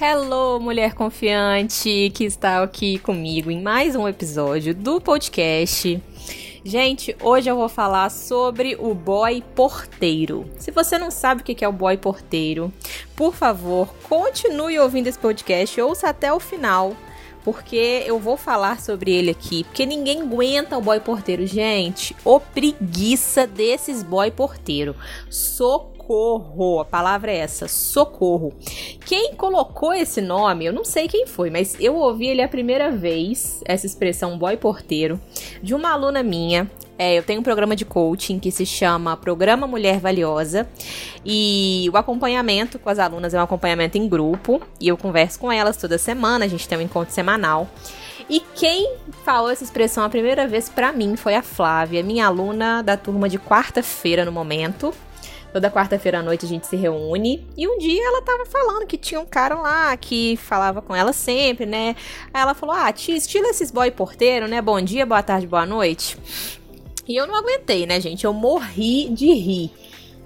Hello, mulher confiante que está aqui comigo em mais um episódio do podcast. Gente, hoje eu vou falar sobre o boy porteiro. Se você não sabe o que é o boy porteiro, por favor, continue ouvindo esse podcast, ouça até o final, porque eu vou falar sobre ele aqui, porque ninguém aguenta o boy porteiro, gente. O preguiça desses boy porteiro. Socorro, a palavra é essa, socorro. Quem colocou esse nome, eu não sei quem foi, mas eu ouvi ele a primeira vez, essa expressão boy porteiro, de uma aluna minha é, eu tenho um programa de coaching que se chama Programa Mulher Valiosa. E o acompanhamento com as alunas é um acompanhamento em grupo. E eu converso com elas toda semana, a gente tem um encontro semanal. E quem falou essa expressão a primeira vez para mim foi a Flávia, minha aluna da turma de quarta-feira no momento. Toda quarta-feira à noite a gente se reúne. E um dia ela tava falando que tinha um cara lá que falava com ela sempre, né? Aí ela falou: Ah, tia, estilo esses boy porteiro, né? Bom dia, boa tarde, boa noite. E eu não aguentei, né, gente? Eu morri de rir.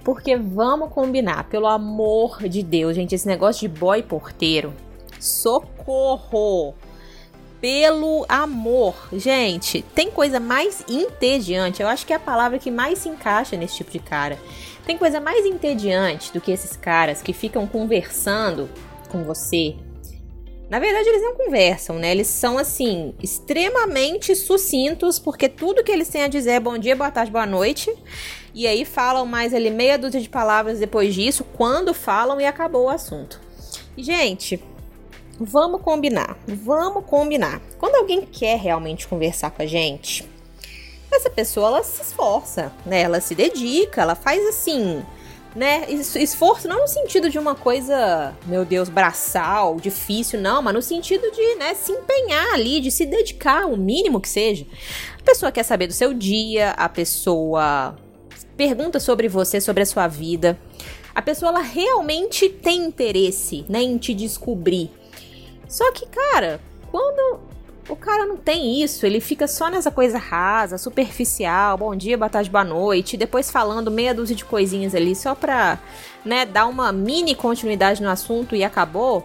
Porque vamos combinar, pelo amor de Deus, gente, esse negócio de boy porteiro. Socorro! Pelo amor, gente, tem coisa mais entediante. Eu acho que é a palavra que mais se encaixa nesse tipo de cara. Tem coisa mais entediante do que esses caras que ficam conversando com você na verdade, eles não conversam, né? Eles são, assim, extremamente sucintos, porque tudo que eles têm a dizer é bom dia, boa tarde, boa noite. E aí falam mais ali meia dúzia de palavras depois disso, quando falam e acabou o assunto. gente, vamos combinar. Vamos combinar. Quando alguém quer realmente conversar com a gente, essa pessoa ela se esforça, né? Ela se dedica, ela faz assim né? Esforço não no sentido de uma coisa, meu Deus, braçal, difícil, não, mas no sentido de, né, se empenhar ali, de se dedicar, o mínimo que seja. A pessoa quer saber do seu dia, a pessoa pergunta sobre você, sobre a sua vida. A pessoa ela realmente tem interesse, né, em te descobrir. Só que, cara, quando o cara não tem isso, ele fica só nessa coisa rasa, superficial, bom dia, boa tarde, boa noite, depois falando meia dúzia de coisinhas ali só pra, né, dar uma mini continuidade no assunto e acabou.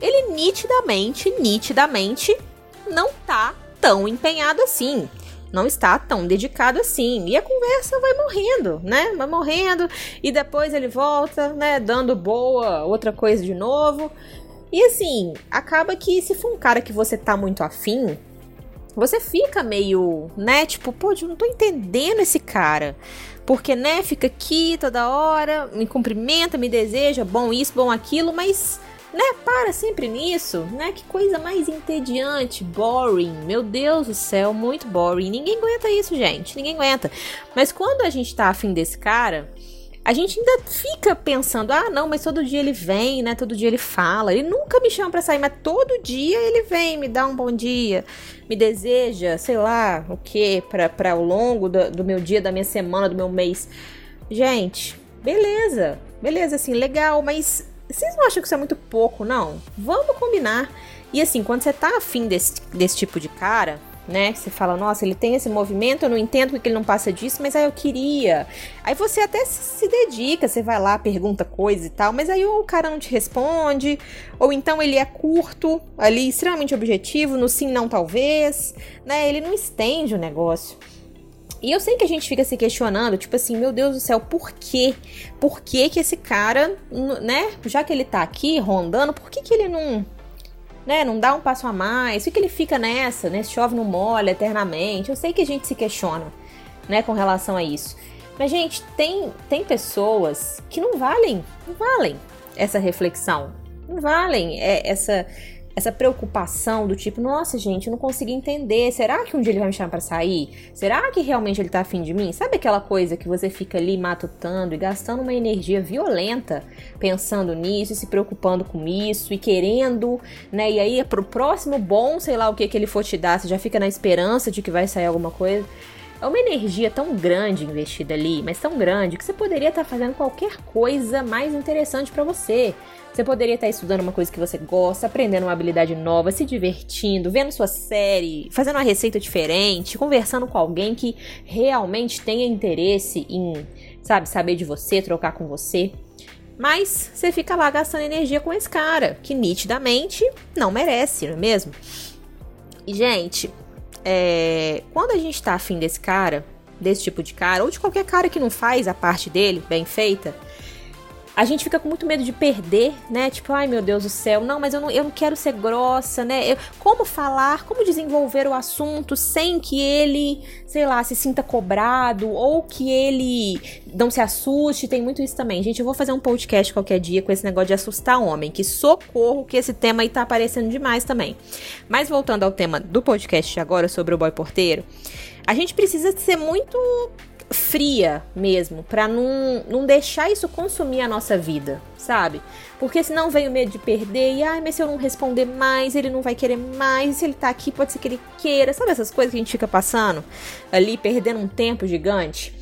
Ele nitidamente, nitidamente não tá tão empenhado assim não está tão dedicado assim. E a conversa vai morrendo, né? Vai morrendo e depois ele volta, né, dando boa outra coisa de novo. E assim, acaba que se for um cara que você tá muito afim, você fica meio, né? Tipo, pô, eu não tô entendendo esse cara. Porque, né, fica aqui toda hora, me cumprimenta, me deseja, bom isso, bom aquilo, mas, né, para sempre nisso, né? Que coisa mais entediante, boring. Meu Deus do céu, muito boring. Ninguém aguenta isso, gente. Ninguém aguenta. Mas quando a gente tá afim desse cara, a gente ainda fica pensando, ah, não, mas todo dia ele vem, né? Todo dia ele fala. Ele nunca me chama para sair, mas todo dia ele vem, me dá um bom dia, me deseja, sei lá, o que, para ao longo do, do meu dia, da minha semana, do meu mês. Gente, beleza, beleza, assim, legal, mas vocês não acham que isso é muito pouco, não? Vamos combinar. E assim, quando você tá afim desse, desse tipo de cara, né? Você fala, nossa, ele tem esse movimento, eu não entendo porque ele não passa disso, mas aí eu queria. Aí você até se dedica, você vai lá, pergunta coisa e tal, mas aí o cara não te responde, ou então ele é curto, ali, extremamente objetivo, no sim, não, talvez, né? Ele não estende o negócio. E eu sei que a gente fica se questionando, tipo assim, meu Deus do céu, por quê? Por que que esse cara, né, já que ele tá aqui rondando, por que que ele não né, não dá um passo a mais, fica ele fica nessa, né, chove no molha eternamente. Eu sei que a gente se questiona, né, com relação a isso. Mas gente, tem tem pessoas que não valem, não valem essa reflexão. Não valem é, essa essa preocupação do tipo, nossa, gente, eu não consegui entender. Será que um dia ele vai me chamar para sair? Será que realmente ele tá afim de mim? Sabe aquela coisa que você fica ali matutando e gastando uma energia violenta pensando nisso e se preocupando com isso e querendo, né? E aí pro próximo bom, sei lá o que que ele for te dar, você já fica na esperança de que vai sair alguma coisa. É uma energia tão grande investida ali, mas tão grande que você poderia estar tá fazendo qualquer coisa mais interessante para você. Você poderia estar estudando uma coisa que você gosta, aprendendo uma habilidade nova, se divertindo, vendo sua série, fazendo uma receita diferente, conversando com alguém que realmente tenha interesse em sabe, saber de você, trocar com você. Mas você fica lá gastando energia com esse cara, que nitidamente não merece, não é mesmo? E, gente, é, quando a gente tá afim desse cara, desse tipo de cara, ou de qualquer cara que não faz a parte dele bem feita, a gente fica com muito medo de perder, né? Tipo, ai meu Deus do céu, não, mas eu não, eu não quero ser grossa, né? Eu, como falar, como desenvolver o assunto sem que ele, sei lá, se sinta cobrado ou que ele não se assuste. Tem muito isso também. Gente, eu vou fazer um podcast qualquer dia com esse negócio de assustar homem, que socorro que esse tema aí tá aparecendo demais também. Mas voltando ao tema do podcast agora sobre o boy porteiro, a gente precisa ser muito fria mesmo, para não, não deixar isso consumir a nossa vida, sabe? Porque senão vem o medo de perder e, ai, mas se eu não responder mais, ele não vai querer mais, se ele tá aqui, pode ser que ele queira, sabe essas coisas que a gente fica passando ali, perdendo um tempo gigante?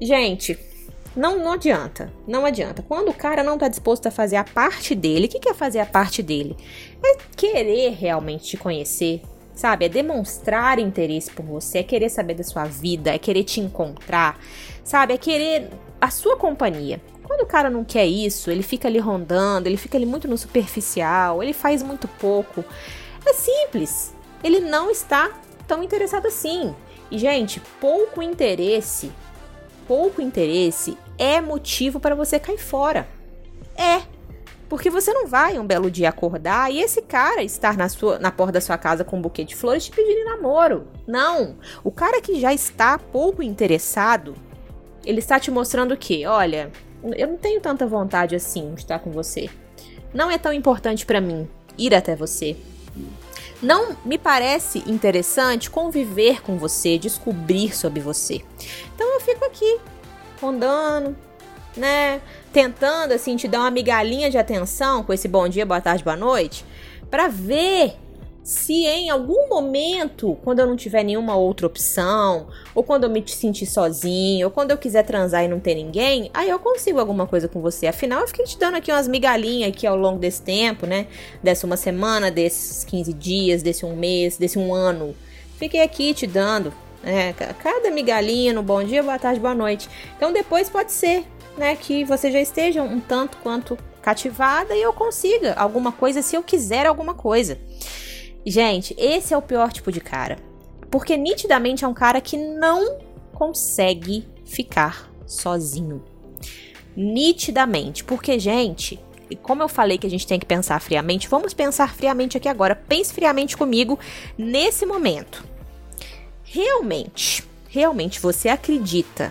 Gente, não, não adianta, não adianta. Quando o cara não tá disposto a fazer a parte dele, o que, que é fazer a parte dele? É querer realmente te conhecer, sabe? É demonstrar interesse por você, é querer saber da sua vida, é querer te encontrar, sabe? É querer a sua companhia. Quando o cara não quer isso, ele fica ali rondando, ele fica ali muito no superficial, ele faz muito pouco. É simples. Ele não está tão interessado assim. E, gente, pouco interesse, pouco interesse é motivo para você cair fora. É. Porque você não vai um belo dia acordar e esse cara estar na, sua, na porta da sua casa com um buquê de flores te pedir namoro. Não. O cara que já está pouco interessado, ele está te mostrando que, olha, eu não tenho tanta vontade assim de estar com você. Não é tão importante para mim ir até você. Não me parece interessante conviver com você, descobrir sobre você. Então eu fico aqui, rondando, né? Tentando assim te dar uma migalhinha de atenção com esse bom dia, boa tarde, boa noite, para ver se em algum momento, quando eu não tiver nenhuma outra opção, ou quando eu me sentir sozinho, ou quando eu quiser transar e não ter ninguém, aí eu consigo alguma coisa com você. Afinal, eu fiquei te dando aqui umas migalhinhas aqui ao longo desse tempo, né? Dessa uma semana, desses 15 dias, desse um mês, desse um ano. Fiquei aqui te dando, né? Cada migalhinha no bom dia, boa tarde, boa noite. Então depois pode ser né, que você já esteja um tanto quanto cativada e eu consiga alguma coisa se eu quiser alguma coisa. Gente, esse é o pior tipo de cara. Porque nitidamente é um cara que não consegue ficar sozinho. Nitidamente. Porque, gente, e como eu falei que a gente tem que pensar friamente, vamos pensar friamente aqui agora. Pense friamente comigo nesse momento. Realmente, realmente você acredita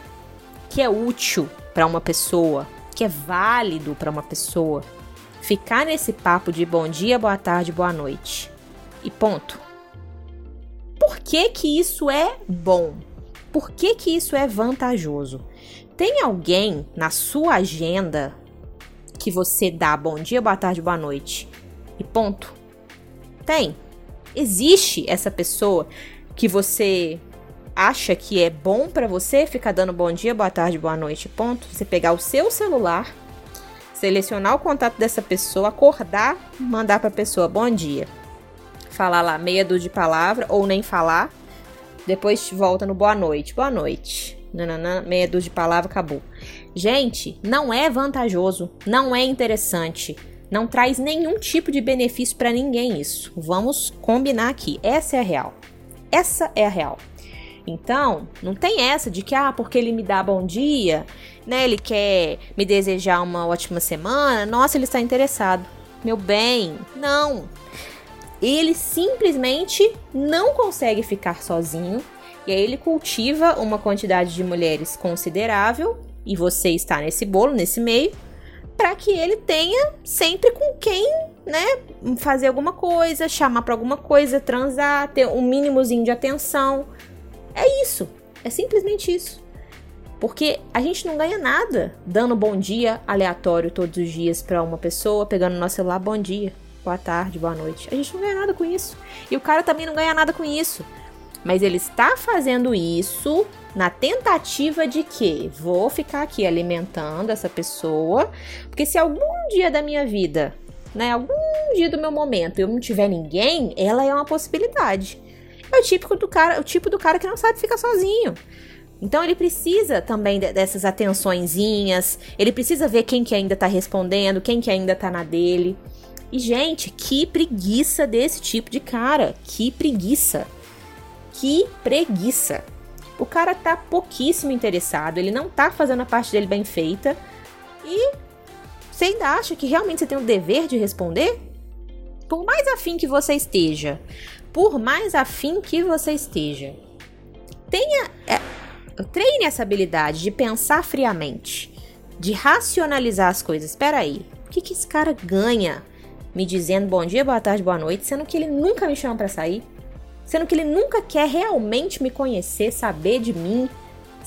que é útil para uma pessoa, que é válido para uma pessoa, ficar nesse papo de bom dia, boa tarde, boa noite e ponto. Por que que isso é bom? Por que que isso é vantajoso? Tem alguém na sua agenda que você dá bom dia, boa tarde, boa noite e ponto? Tem. Existe essa pessoa que você acha que é bom para você ficar dando bom dia, boa tarde, boa noite, ponto. Você pegar o seu celular, selecionar o contato dessa pessoa, acordar, mandar para a pessoa bom dia. Falar lá meia dúzia de palavra ou nem falar. Depois volta no boa noite. Boa noite. Nananã, meia dúzia de palavra, acabou. Gente, não é vantajoso, não é interessante, não traz nenhum tipo de benefício para ninguém isso. Vamos combinar aqui. Essa é a real. Essa é a real. Então, não tem essa de que, ah, porque ele me dá bom dia, né? Ele quer me desejar uma ótima semana, nossa, ele está interessado. Meu bem, não. Ele simplesmente não consegue ficar sozinho. E aí ele cultiva uma quantidade de mulheres considerável, e você está nesse bolo, nesse meio, para que ele tenha sempre com quem, né, fazer alguma coisa, chamar para alguma coisa, transar, ter um mínimozinho de atenção. É isso. É simplesmente isso. Porque a gente não ganha nada dando bom dia aleatório todos os dias para uma pessoa, pegando no nosso celular, bom dia, boa tarde, boa noite. A gente não ganha nada com isso. E o cara também não ganha nada com isso. Mas ele está fazendo isso na tentativa de que vou ficar aqui alimentando essa pessoa, porque se algum dia da minha vida, né, algum dia do meu momento eu não tiver ninguém, ela é uma possibilidade. É o típico do cara, o tipo do cara que não sabe ficar sozinho. Então ele precisa também dessas atençõezinhas, ele precisa ver quem que ainda tá respondendo, quem que ainda tá na dele. E gente, que preguiça desse tipo de cara, que preguiça. Que preguiça. O cara tá pouquíssimo interessado, ele não tá fazendo a parte dele bem feita. E você ainda acha que realmente você tem o dever de responder? Por mais afim que você esteja, por mais afim que você esteja, tenha é, treine essa habilidade de pensar friamente, de racionalizar as coisas. Espera aí, o que, que esse cara ganha me dizendo bom dia, boa tarde, boa noite, sendo que ele nunca me chama para sair? Sendo que ele nunca quer realmente me conhecer, saber de mim,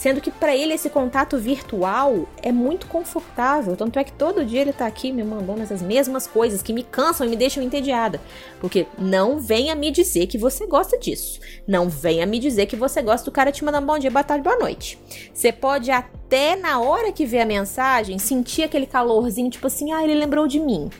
Sendo que para ele esse contato virtual é muito confortável. Tanto é que todo dia ele tá aqui me mandando essas mesmas coisas que me cansam e me deixam entediada. Porque não venha me dizer que você gosta disso. Não venha me dizer que você gosta do cara te mandando bom dia, boa tarde, boa noite. Você pode até na hora que vê a mensagem sentir aquele calorzinho, tipo assim, ah, ele lembrou de mim.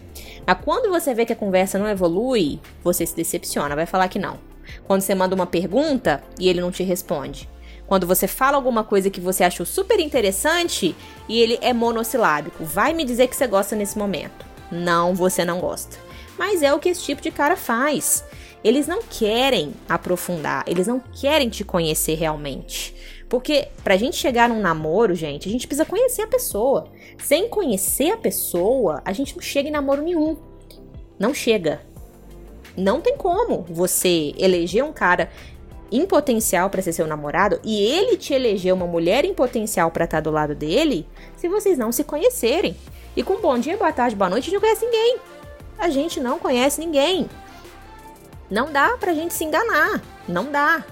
Mas quando você vê que a conversa não evolui, você se decepciona, vai falar que não. Quando você manda uma pergunta e ele não te responde. Quando você fala alguma coisa que você achou super interessante e ele é monossilábico, vai me dizer que você gosta nesse momento. Não, você não gosta. Mas é o que esse tipo de cara faz. Eles não querem aprofundar, eles não querem te conhecer realmente. Porque pra gente chegar num namoro, gente, a gente precisa conhecer a pessoa. Sem conhecer a pessoa, a gente não chega em namoro nenhum. Não chega. Não tem como você eleger um cara em potencial para ser seu namorado e ele te eleger uma mulher em potencial para estar tá do lado dele, se vocês não se conhecerem. E com bom dia, boa tarde, boa noite, a gente não conhece ninguém. A gente não conhece ninguém. Não dá pra gente se enganar. Não dá.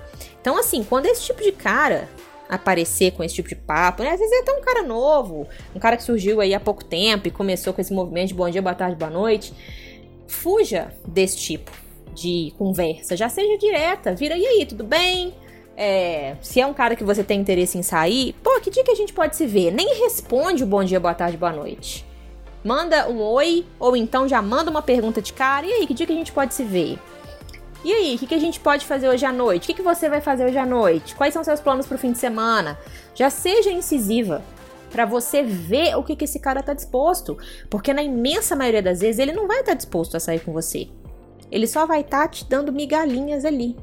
Então, assim, quando esse tipo de cara aparecer com esse tipo de papo, né? Às vezes é até um cara novo, um cara que surgiu aí há pouco tempo e começou com esse movimento de bom dia, boa tarde, boa noite. Fuja desse tipo de conversa, já seja direta, vira e aí, tudo bem? É, se é um cara que você tem interesse em sair, pô, que dia que a gente pode se ver? Nem responde o bom dia, boa tarde, boa noite. Manda um oi, ou então já manda uma pergunta de cara, e aí, que dia que a gente pode se ver? E aí, o que, que a gente pode fazer hoje à noite? O que, que você vai fazer hoje à noite? Quais são seus planos pro fim de semana? Já seja incisiva para você ver o que, que esse cara tá disposto. Porque na imensa maioria das vezes ele não vai estar tá disposto a sair com você. Ele só vai estar tá te dando migalhinhas ali.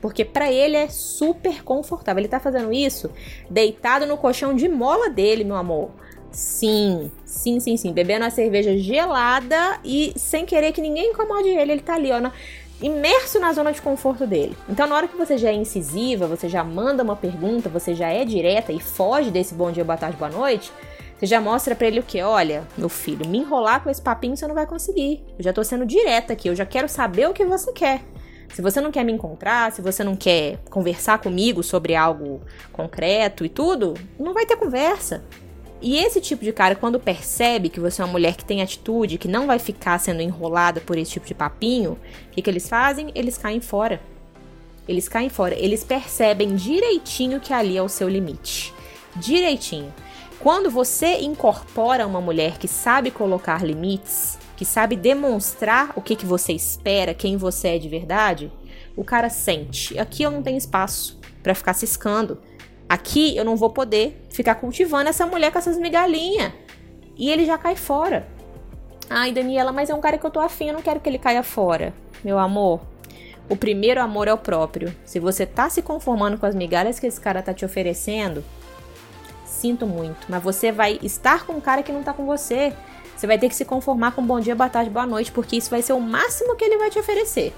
Porque para ele é super confortável. Ele tá fazendo isso deitado no colchão de mola dele, meu amor. Sim, sim, sim, sim. Bebendo a cerveja gelada e sem querer que ninguém incomode ele. Ele tá ali, ó, na, imerso na zona de conforto dele. Então, na hora que você já é incisiva, você já manda uma pergunta, você já é direta e foge desse bom dia, boa tarde, boa noite, você já mostra para ele o que? Olha, meu filho, me enrolar com esse papinho você não vai conseguir. Eu já tô sendo direta aqui, eu já quero saber o que você quer. Se você não quer me encontrar, se você não quer conversar comigo sobre algo concreto e tudo, não vai ter conversa. E esse tipo de cara, quando percebe que você é uma mulher que tem atitude, que não vai ficar sendo enrolada por esse tipo de papinho, o que, que eles fazem? Eles caem fora. Eles caem fora. Eles percebem direitinho que ali é o seu limite. Direitinho. Quando você incorpora uma mulher que sabe colocar limites, que sabe demonstrar o que, que você espera, quem você é de verdade, o cara sente. Aqui eu não tenho espaço para ficar ciscando. Aqui eu não vou poder ficar cultivando essa mulher com essas migalhinhas. E ele já cai fora. Ai, Daniela, mas é um cara que eu tô afim, eu não quero que ele caia fora. Meu amor, o primeiro amor é o próprio. Se você tá se conformando com as migalhas que esse cara tá te oferecendo, sinto muito, mas você vai estar com um cara que não tá com você. Você vai ter que se conformar com bom dia, boa tarde, boa noite, porque isso vai ser o máximo que ele vai te oferecer.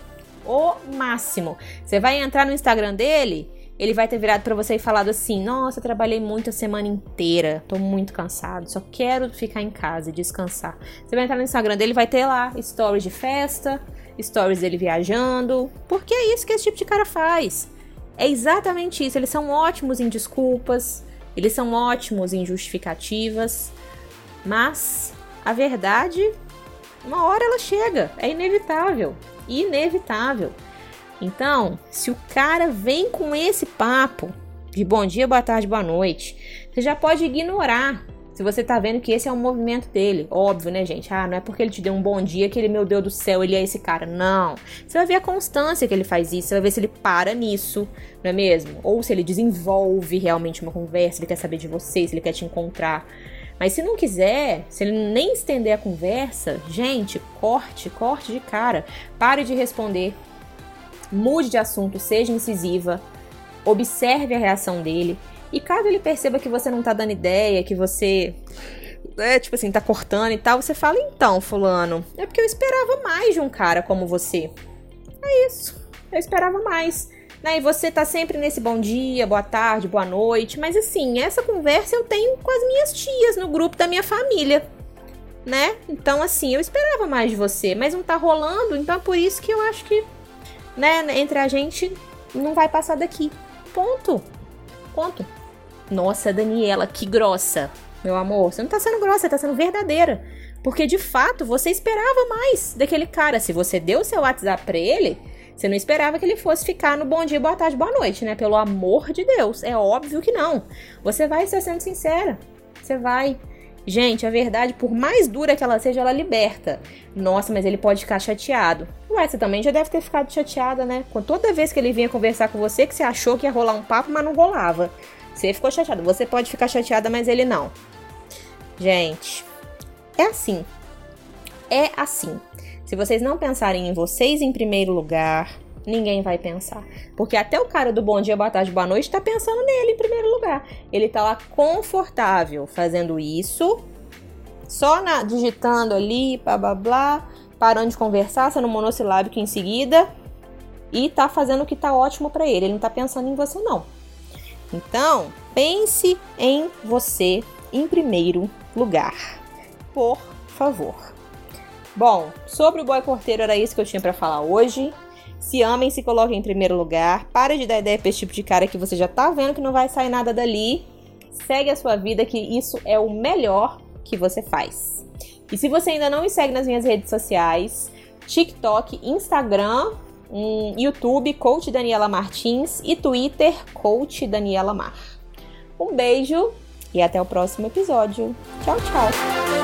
O máximo. Você vai entrar no Instagram dele, ele vai ter virado para você e falado assim: Nossa, trabalhei muito a semana inteira, tô muito cansado, só quero ficar em casa e descansar. Você vai entrar no Instagram dele, vai ter lá stories de festa, stories dele viajando, porque é isso que esse tipo de cara faz. É exatamente isso. Eles são ótimos em desculpas, eles são ótimos em justificativas, mas a verdade, uma hora ela chega, é inevitável, inevitável. Então, se o cara vem com esse papo de bom dia, boa tarde, boa noite, você já pode ignorar. Se você tá vendo que esse é um movimento dele, óbvio, né, gente? Ah, não é porque ele te deu um bom dia que ele, meu Deus do céu, ele é esse cara. Não. Você vai ver a constância que ele faz isso, você vai ver se ele para nisso, não é mesmo? Ou se ele desenvolve realmente uma conversa, ele quer saber de você, se ele quer te encontrar. Mas se não quiser, se ele nem estender a conversa, gente, corte, corte de cara. Pare de responder. Mude de assunto, seja incisiva. Observe a reação dele. E caso ele perceba que você não tá dando ideia, que você é, tipo assim, tá cortando e tal, você fala, então, fulano, é porque eu esperava mais de um cara como você. É isso. Eu esperava mais. Né? E você tá sempre nesse bom dia, boa tarde, boa noite. Mas assim, essa conversa eu tenho com as minhas tias no grupo da minha família. Né? Então, assim, eu esperava mais de você, mas não tá rolando, então é por isso que eu acho que, né, entre a gente não vai passar daqui. Ponto. Ponto. Nossa, Daniela, que grossa. Meu amor, você não tá sendo grossa, você tá sendo verdadeira. Porque de fato você esperava mais daquele cara. Se você deu o seu WhatsApp pra ele, você não esperava que ele fosse ficar no bom dia, boa tarde, boa noite, né? Pelo amor de Deus. É óbvio que não. Você vai estar sendo sincera. Você vai. Gente, a verdade, por mais dura que ela seja, ela liberta. Nossa, mas ele pode ficar chateado. Ué, você também já deve ter ficado chateada, né? Com toda vez que ele vinha conversar com você, que você achou que ia rolar um papo, mas não rolava. Você ficou chateado. Você pode ficar chateada, mas ele não. Gente, é assim. É assim. Se vocês não pensarem em vocês em primeiro lugar, ninguém vai pensar. Porque até o cara do bom dia, boa tarde, boa noite tá pensando nele em primeiro lugar. Ele tá lá confortável fazendo isso, só na, digitando ali, blá blá blá, parando de conversar, sendo monossilábico em seguida, e tá fazendo o que tá ótimo para ele. Ele não tá pensando em você, não. Então, pense em você em primeiro lugar. Por favor. Bom, sobre o boy porteiro era isso que eu tinha para falar hoje. Se amem, se coloquem em primeiro lugar. Pare de dar ideia pra esse tipo de cara que você já tá vendo que não vai sair nada dali. Segue a sua vida, que isso é o melhor que você faz. E se você ainda não me segue nas minhas redes sociais, TikTok, Instagram, um, YouTube, Coach Daniela Martins e Twitter, Coach Daniela Mar. Um beijo e até o próximo episódio. Tchau, tchau!